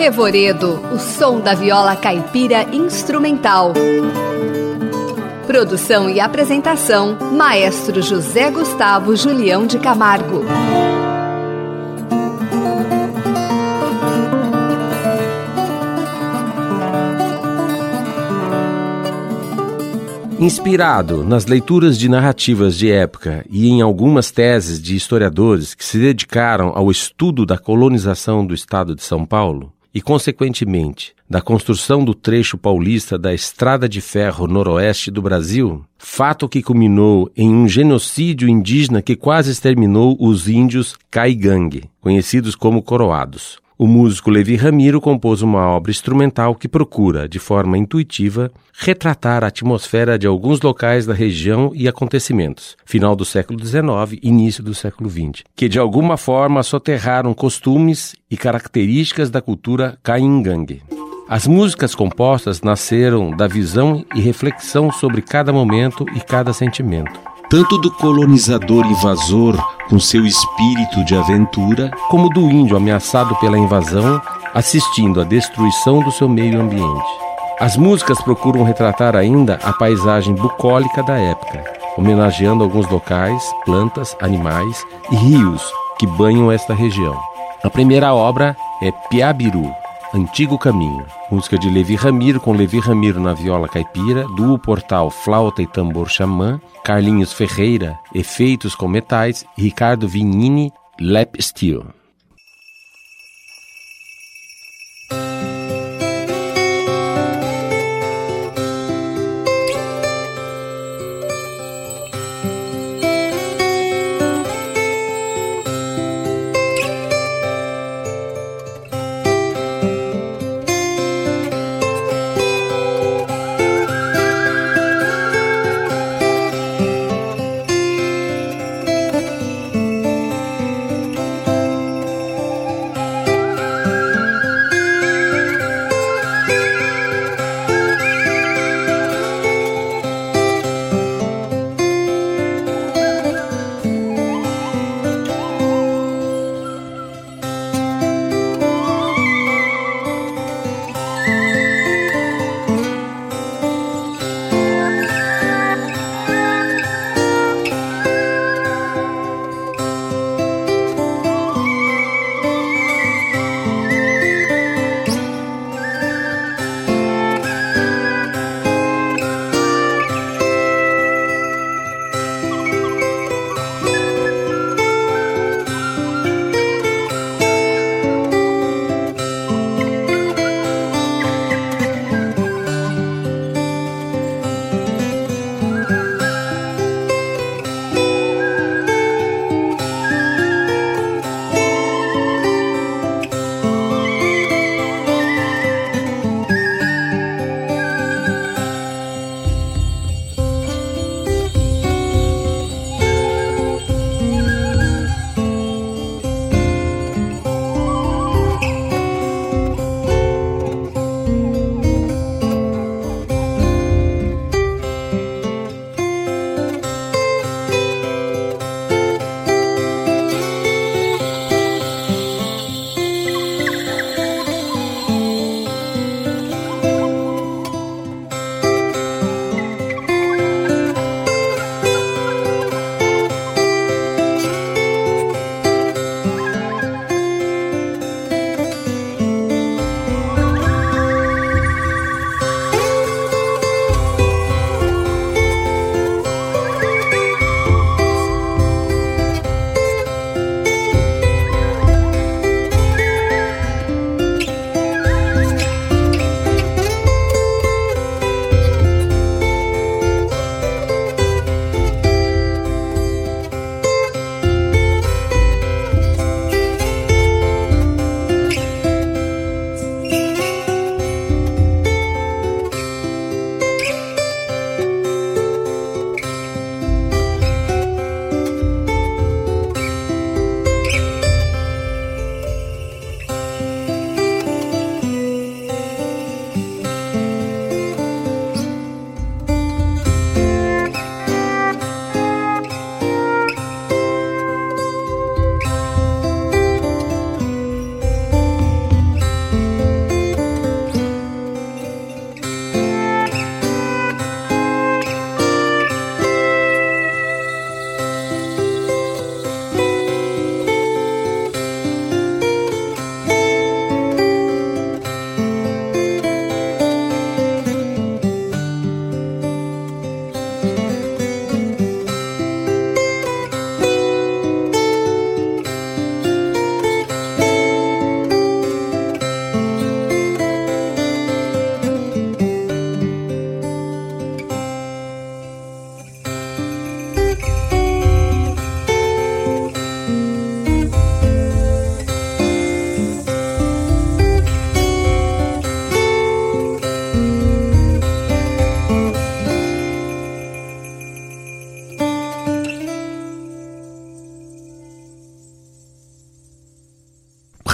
Revoredo, o som da viola caipira instrumental. Produção e apresentação: Maestro José Gustavo Julião de Camargo. Inspirado nas leituras de narrativas de época e em algumas teses de historiadores que se dedicaram ao estudo da colonização do estado de São Paulo, e, consequentemente, da construção do trecho paulista da Estrada de Ferro Noroeste do Brasil, fato que culminou em um genocídio indígena que quase exterminou os índios Caigangue, conhecidos como coroados. O músico Levi Ramiro compôs uma obra instrumental que procura, de forma intuitiva, retratar a atmosfera de alguns locais da região e acontecimentos, final do século XIX início do século XX, que de alguma forma soterraram costumes e características da cultura caingangue. As músicas compostas nasceram da visão e reflexão sobre cada momento e cada sentimento tanto do colonizador invasor com seu espírito de aventura, como do índio ameaçado pela invasão, assistindo à destruição do seu meio ambiente. As músicas procuram retratar ainda a paisagem bucólica da época, homenageando alguns locais, plantas, animais e rios que banham esta região. A primeira obra é Piabiru, Antigo Caminho, música de Levi Ramiro com Levi Ramiro na viola caipira, duo portal flauta e tambor xamã, Carlinhos Ferreira, efeitos com metais, Ricardo Vignini, lap steel.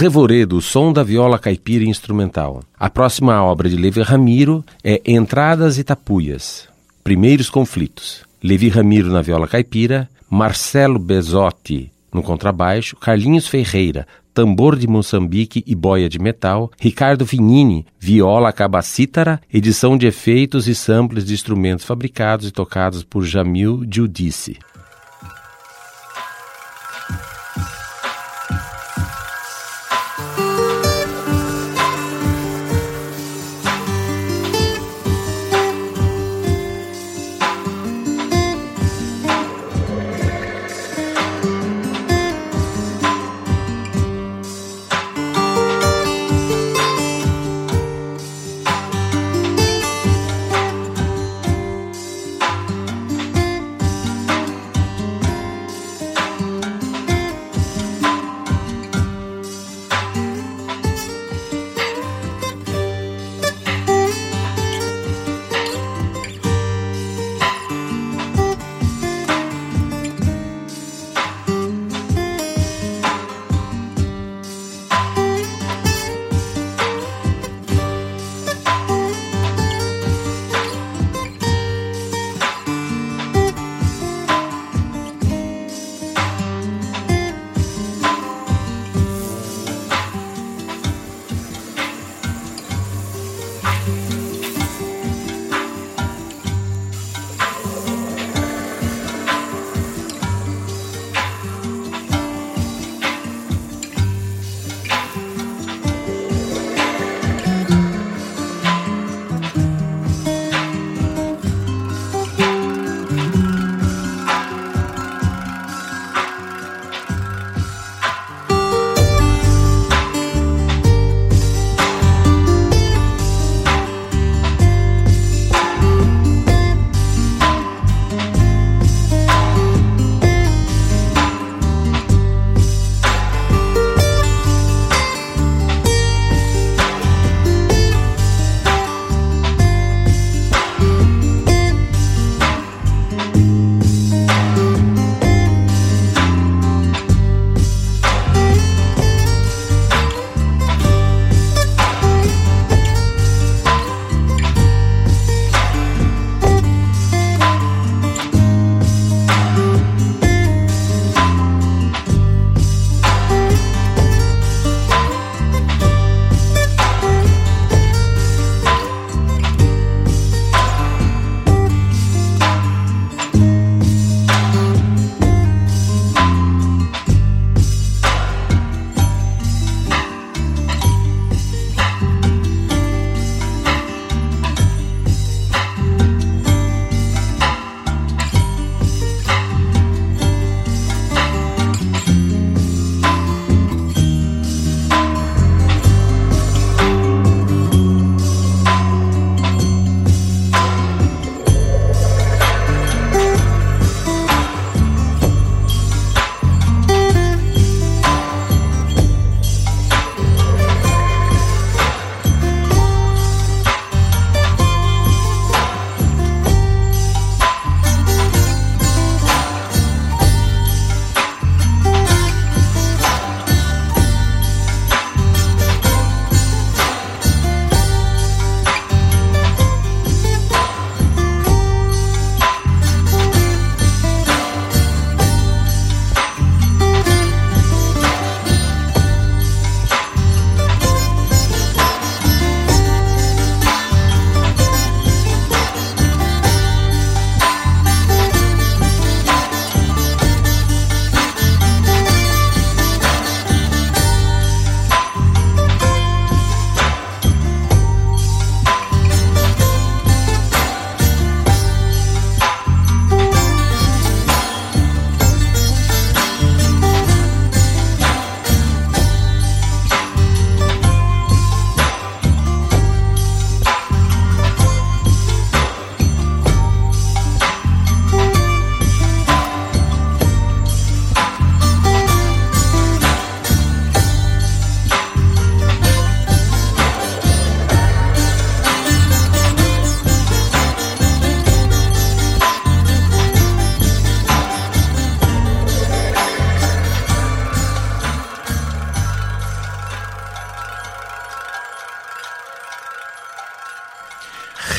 Revoredo, som da viola caipira instrumental. A próxima obra de Levi Ramiro é Entradas e Tapuias, Primeiros Conflitos. Levi Ramiro na viola caipira, Marcelo Bezotti no contrabaixo, Carlinhos Ferreira, tambor de Moçambique e boia de metal, Ricardo Vinini, viola cabacítara, edição de efeitos e samples de instrumentos fabricados e tocados por Jamil Giudice.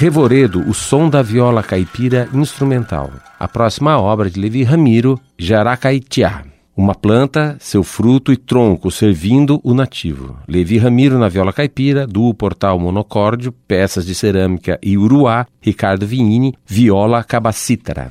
Revoredo, o som da viola caipira instrumental. A próxima obra de Levi Ramiro, Jaracaitiá. Uma planta, seu fruto e tronco servindo o nativo. Levi Ramiro na viola caipira, duo portal monocórdio, peças de cerâmica e uruá, Ricardo Vinini, viola cabacítara.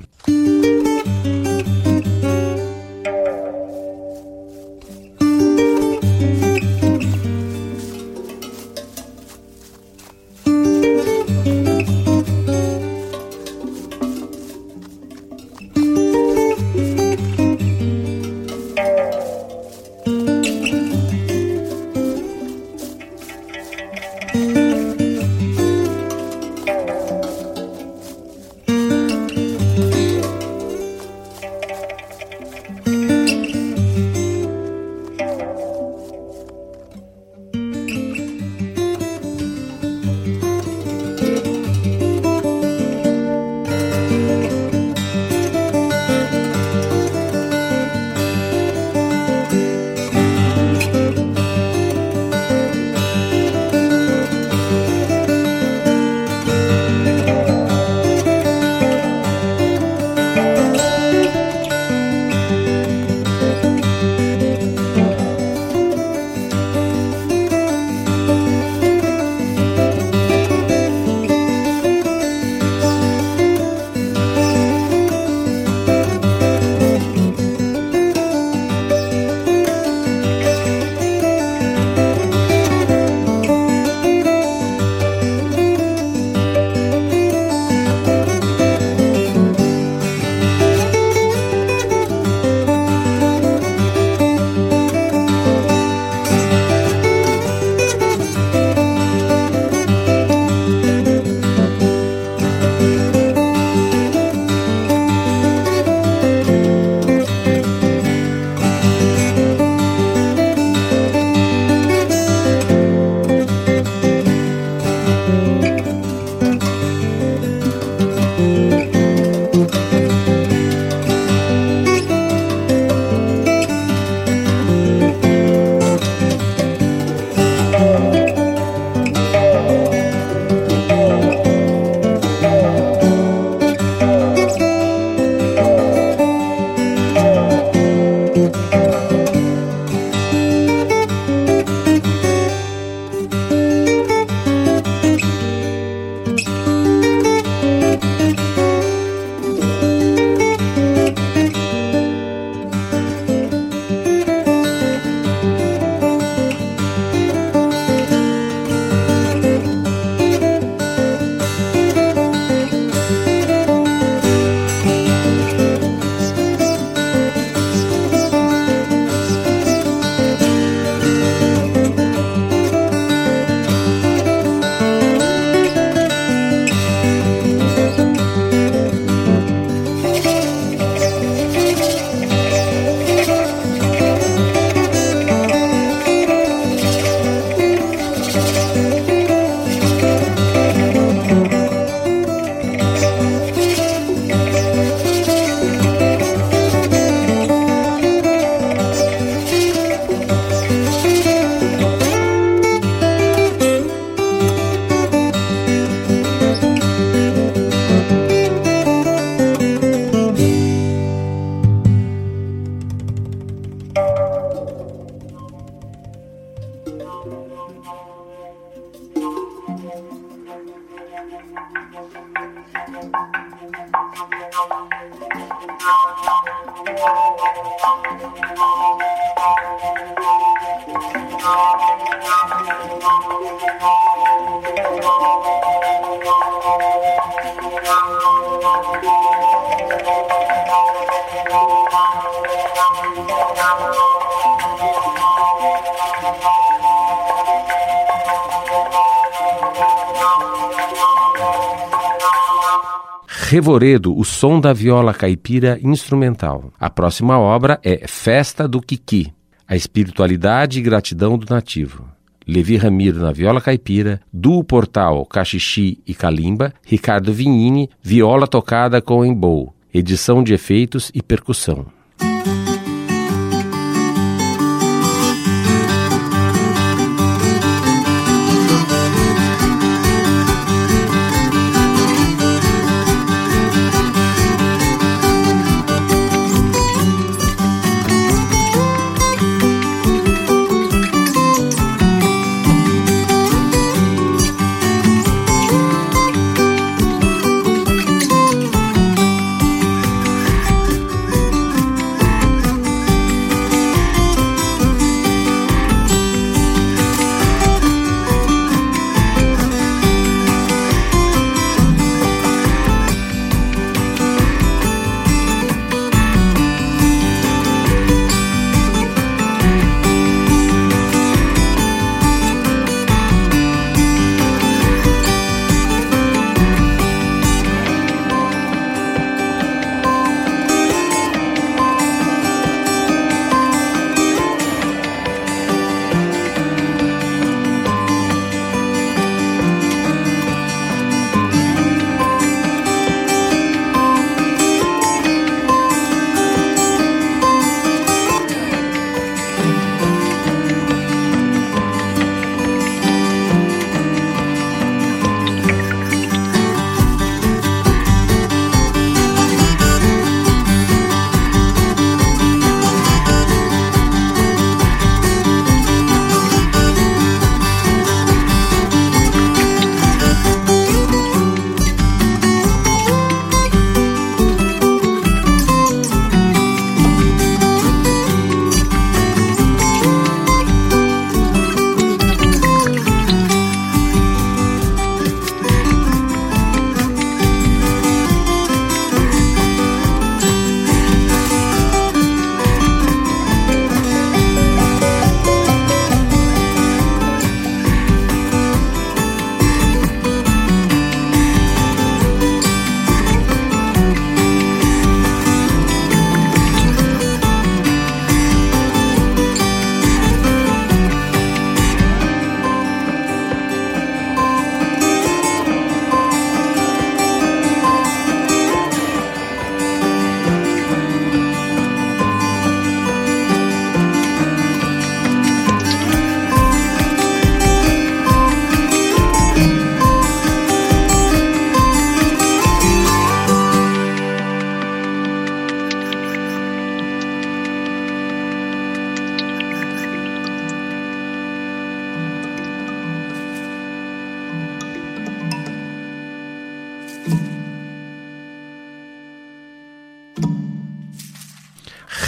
Revoredo, o som da viola caipira instrumental. A próxima obra é Festa do Kiki, a espiritualidade e gratidão do nativo. Levi Ramiro na viola caipira, duo portal Cachixi e Calimba, Ricardo Vinini, viola tocada com embou, edição de efeitos e percussão.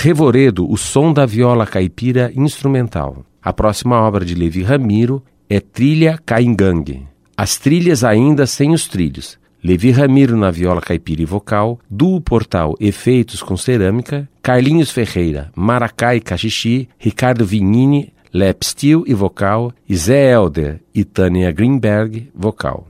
Revoredo, o som da viola caipira instrumental. A próxima obra de Levi Ramiro é Trilha Caingangue. As trilhas ainda sem os trilhos. Levi Ramiro na viola caipira e vocal, Duo Portal Efeitos com Cerâmica, Carlinhos Ferreira, Maracá e Cachixi, Ricardo Vignini, Lap Steel e vocal, Zé Elder e Tânia Greenberg, vocal.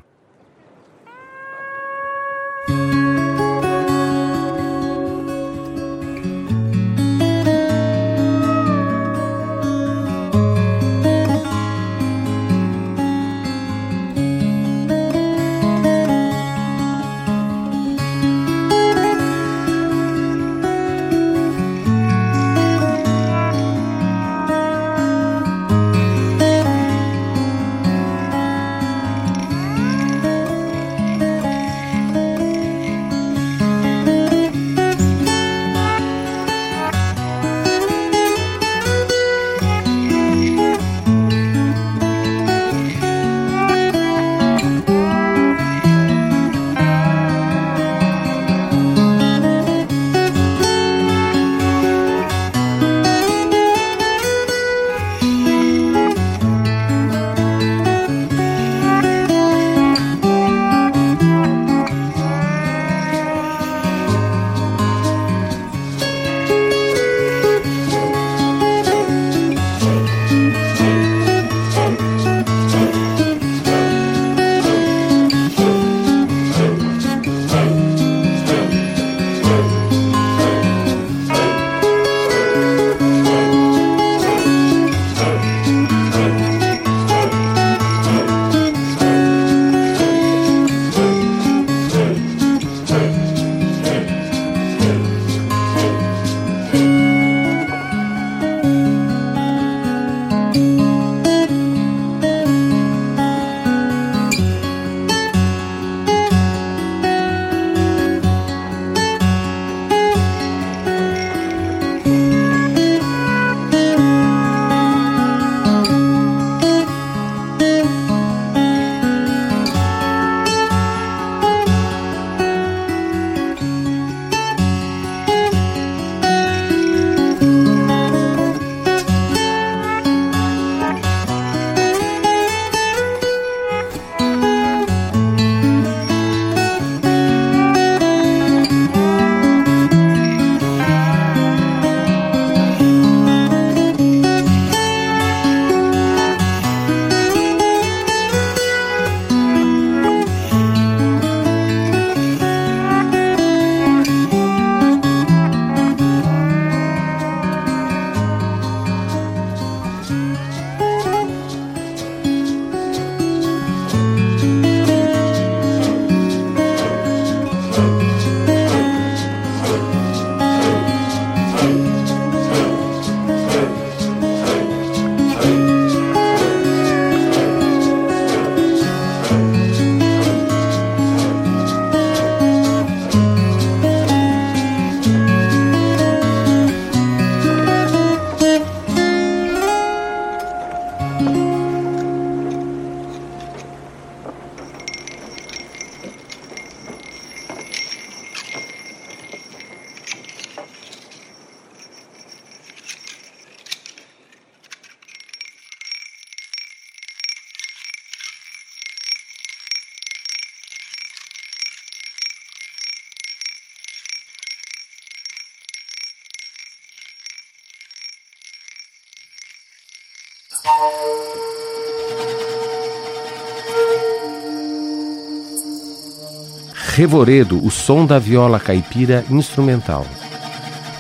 Revoredo, o som da viola caipira instrumental.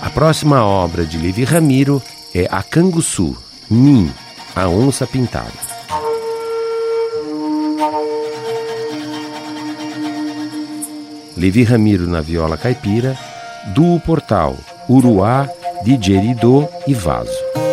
A próxima obra de Levi Ramiro é A Canguçu, Nin, a onça pintada. Levi Ramiro na viola caipira, Duo Portal, Uruá, Didgeridoo e Vaso.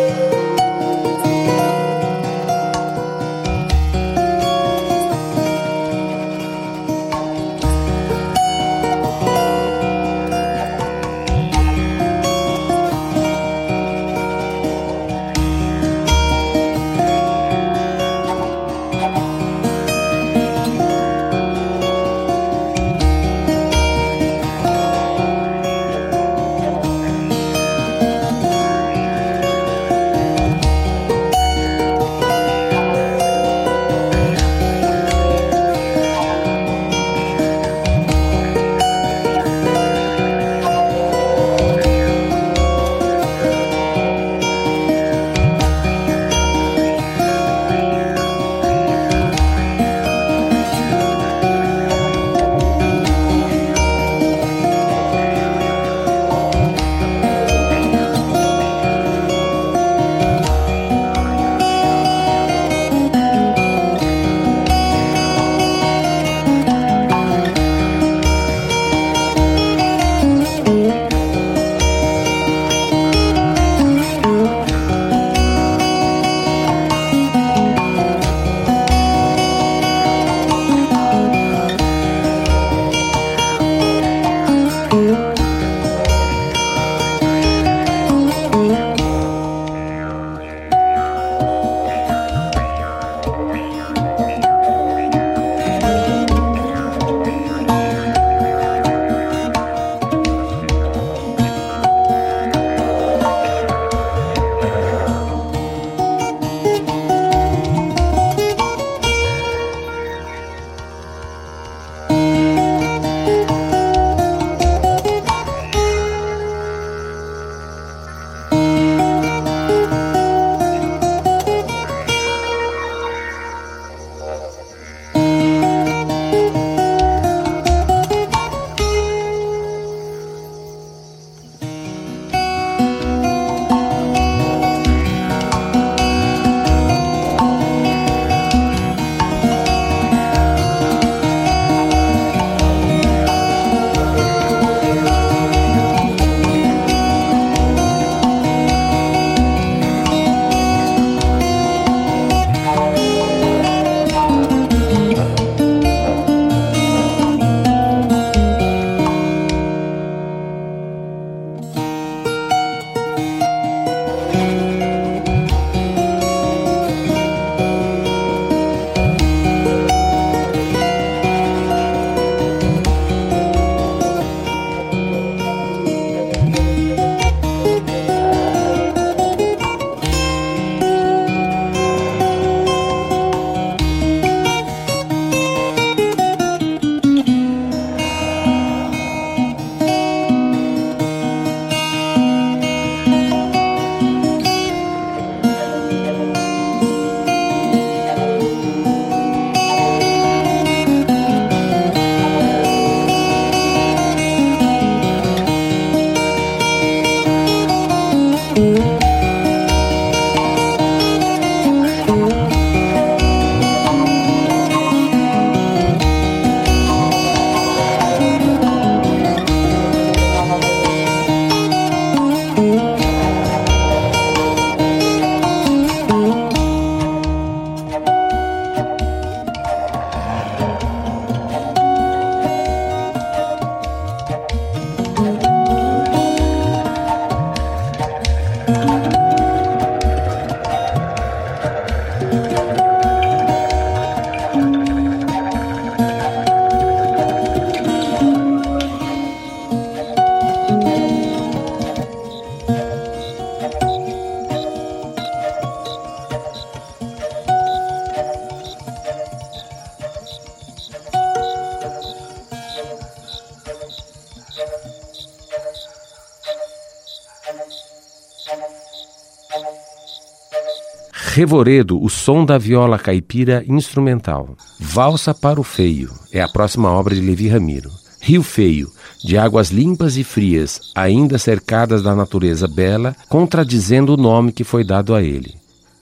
Revoredo, o som da viola caipira instrumental. Valsa para o Feio é a próxima obra de Levi Ramiro. Rio Feio, de águas limpas e frias, ainda cercadas da natureza bela, contradizendo o nome que foi dado a ele.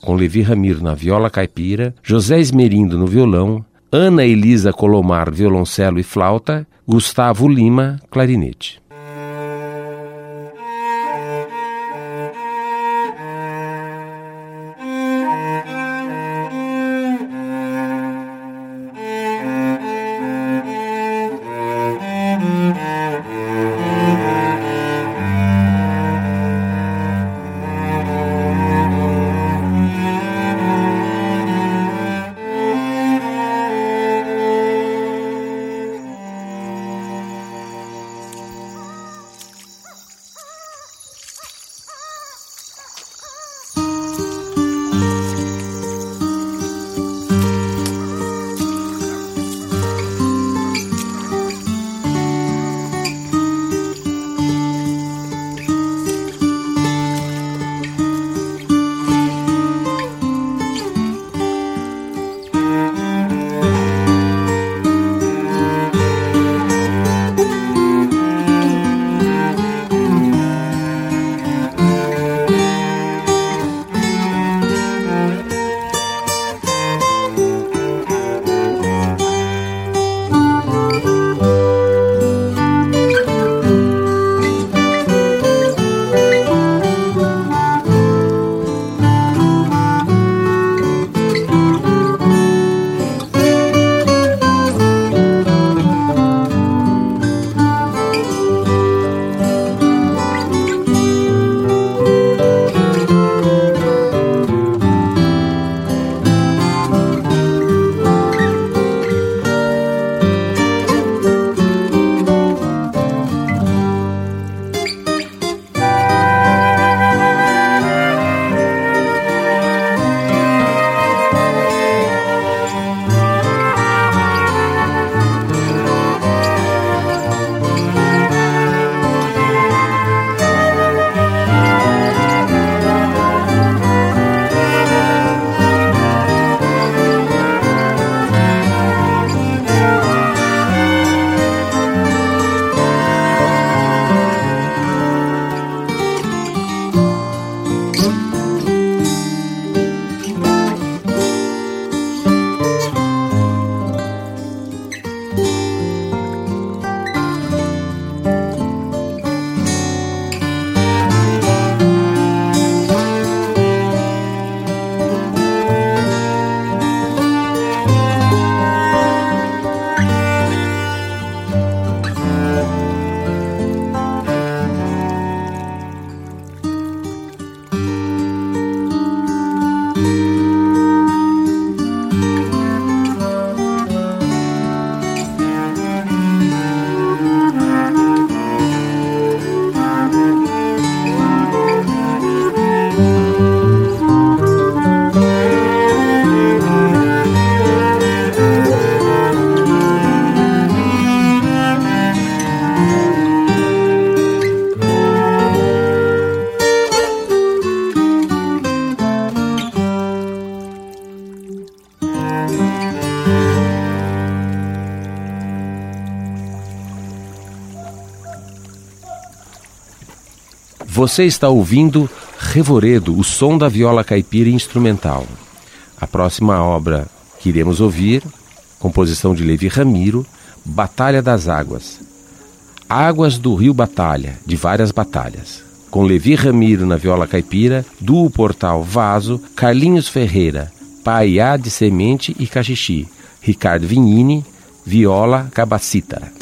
Com Levi Ramiro na viola caipira, José Esmerindo no violão, Ana Elisa Colomar violoncelo e flauta, Gustavo Lima clarinete. Você está ouvindo Revoredo, o som da viola caipira instrumental. A próxima obra que iremos ouvir, composição de Levi Ramiro, Batalha das Águas. Águas do Rio Batalha, de várias batalhas. Com Levi Ramiro na viola caipira, Duo Portal Vaso, Carlinhos Ferreira, Paiá de Semente e Cachixi, Ricardo Vignini, viola cabacita.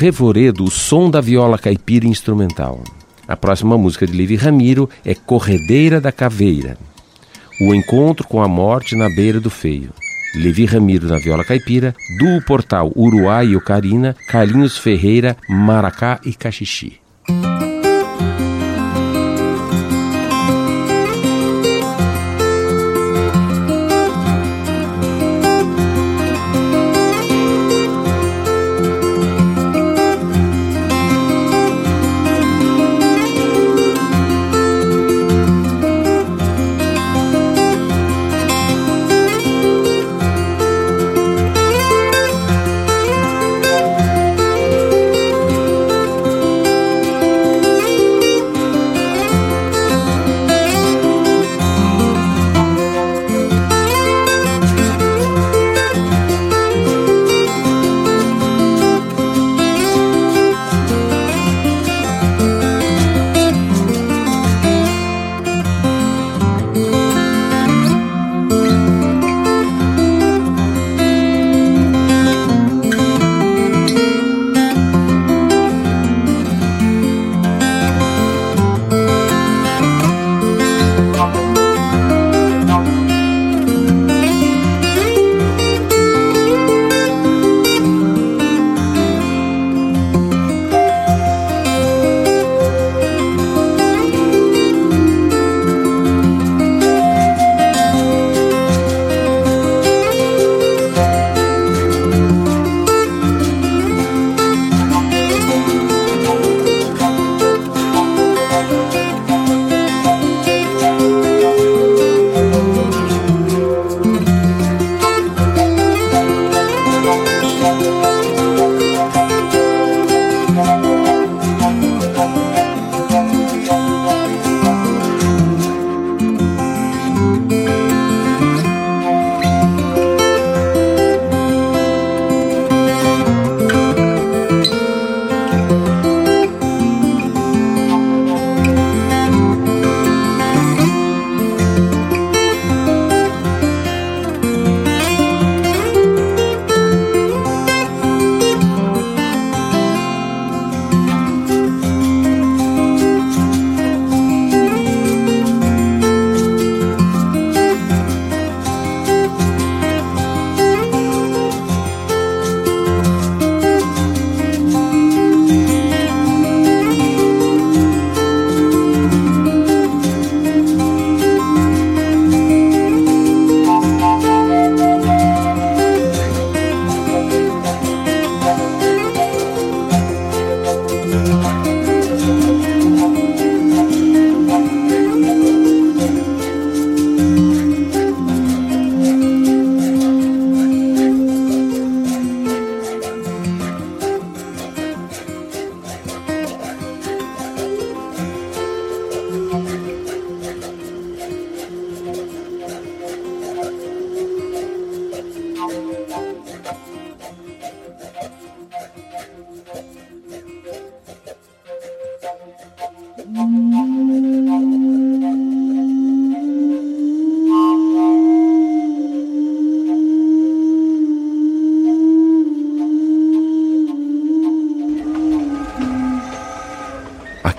Revoredo, o som da viola caipira instrumental. A próxima música de Levi Ramiro é Corredeira da Caveira. O encontro com a morte na beira do feio. Levi Ramiro na viola caipira, do Portal Uruai e Ocarina, Carlinhos Ferreira, Maracá e Caxixi.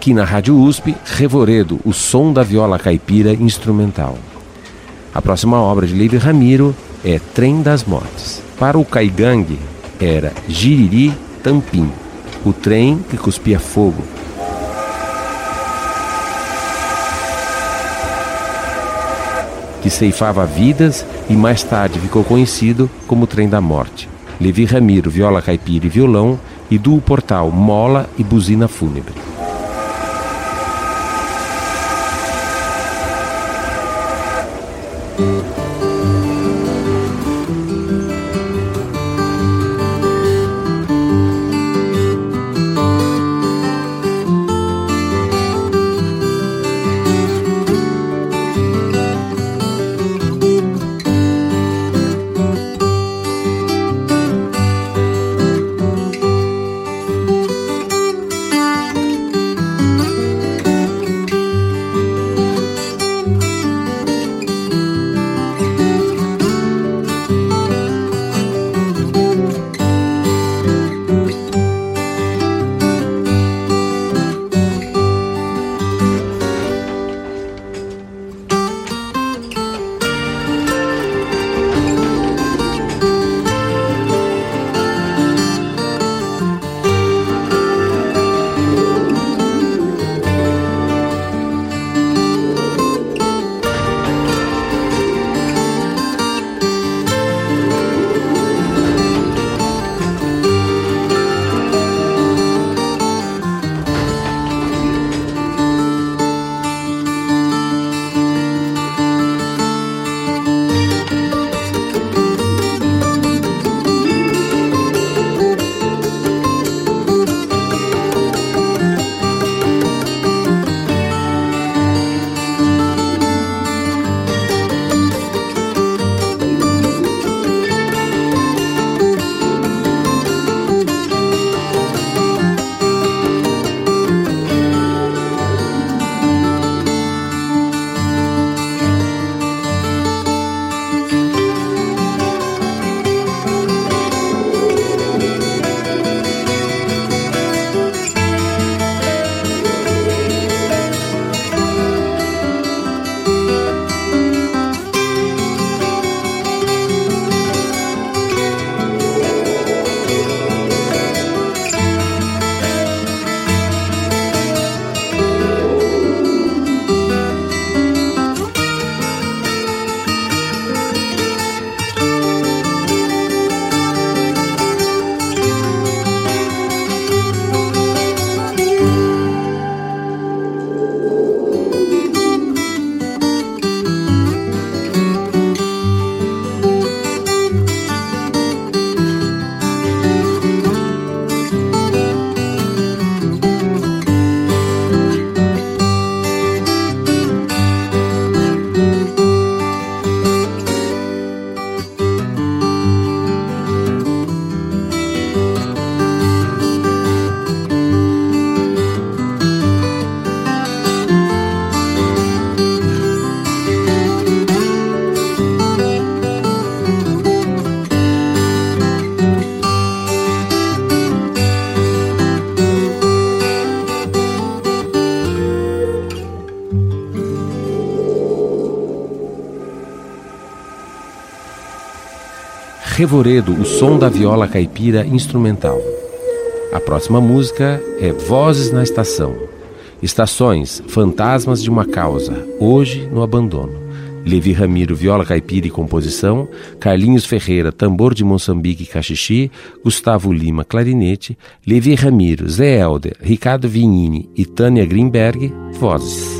Aqui na Rádio USP, Revoredo, o som da viola caipira instrumental. A próxima obra de Levi Ramiro é Trem das Mortes. Para o Caigangue, era Giriri Tampim, o trem que cuspia fogo. Que ceifava vidas e mais tarde ficou conhecido como Trem da Morte. Levi Ramiro, viola caipira e violão, e do Portal, mola e buzina fúnebre. Revoredo, o som da viola caipira instrumental. A próxima música é Vozes na Estação. Estações, Fantasmas de uma Causa, hoje no abandono. Levi Ramiro, viola caipira e composição, Carlinhos Ferreira, tambor de Moçambique e cachixi, Gustavo Lima, clarinete, Levi Ramiro, Zé Helder, Ricardo Vignini e Tânia Greenberg, vozes.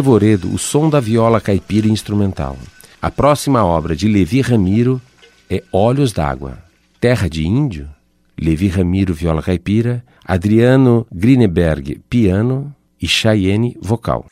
Revoredo o som da viola caipira instrumental. A próxima obra de Levi Ramiro é Olhos d'Água. Terra de Índio, Levi Ramiro, viola caipira, Adriano Grineberg, piano e Cheyenne, vocal.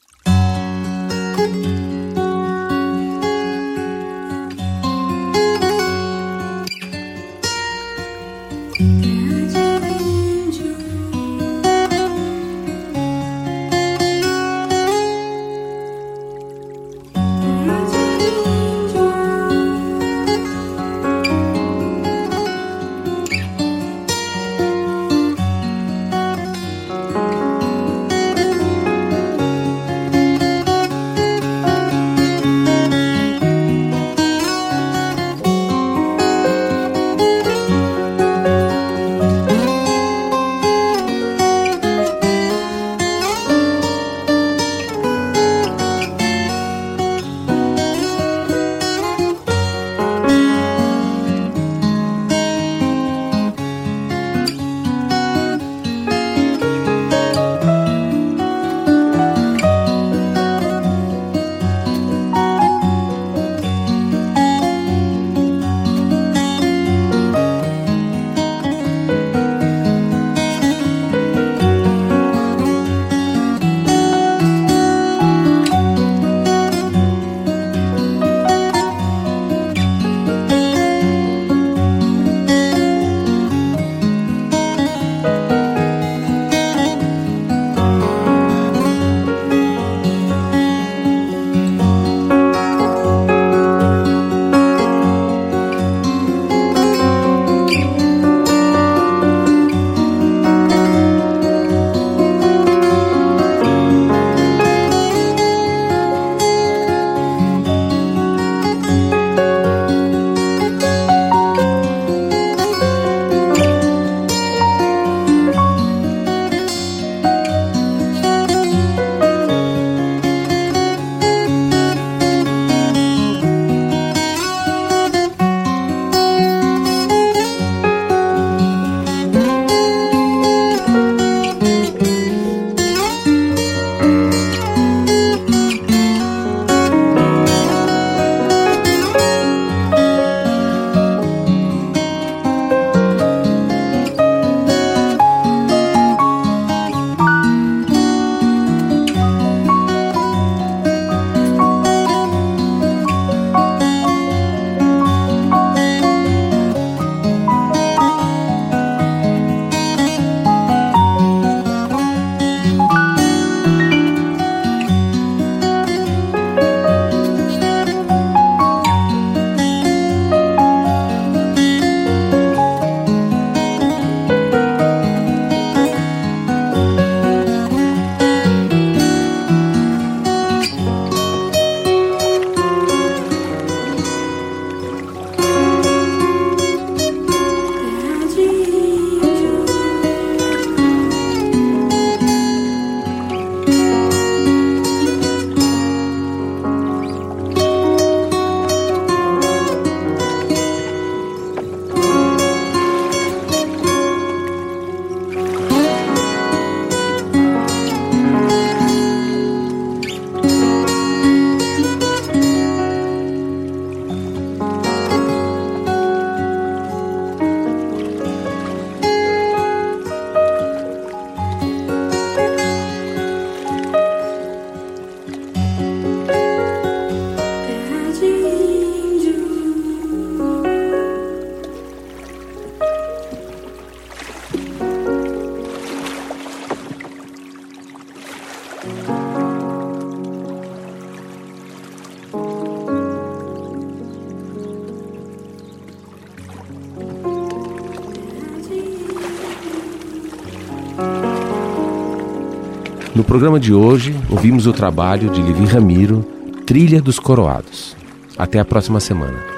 No programa de hoje, ouvimos o trabalho de Levi Ramiro, Trilha dos Coroados. Até a próxima semana.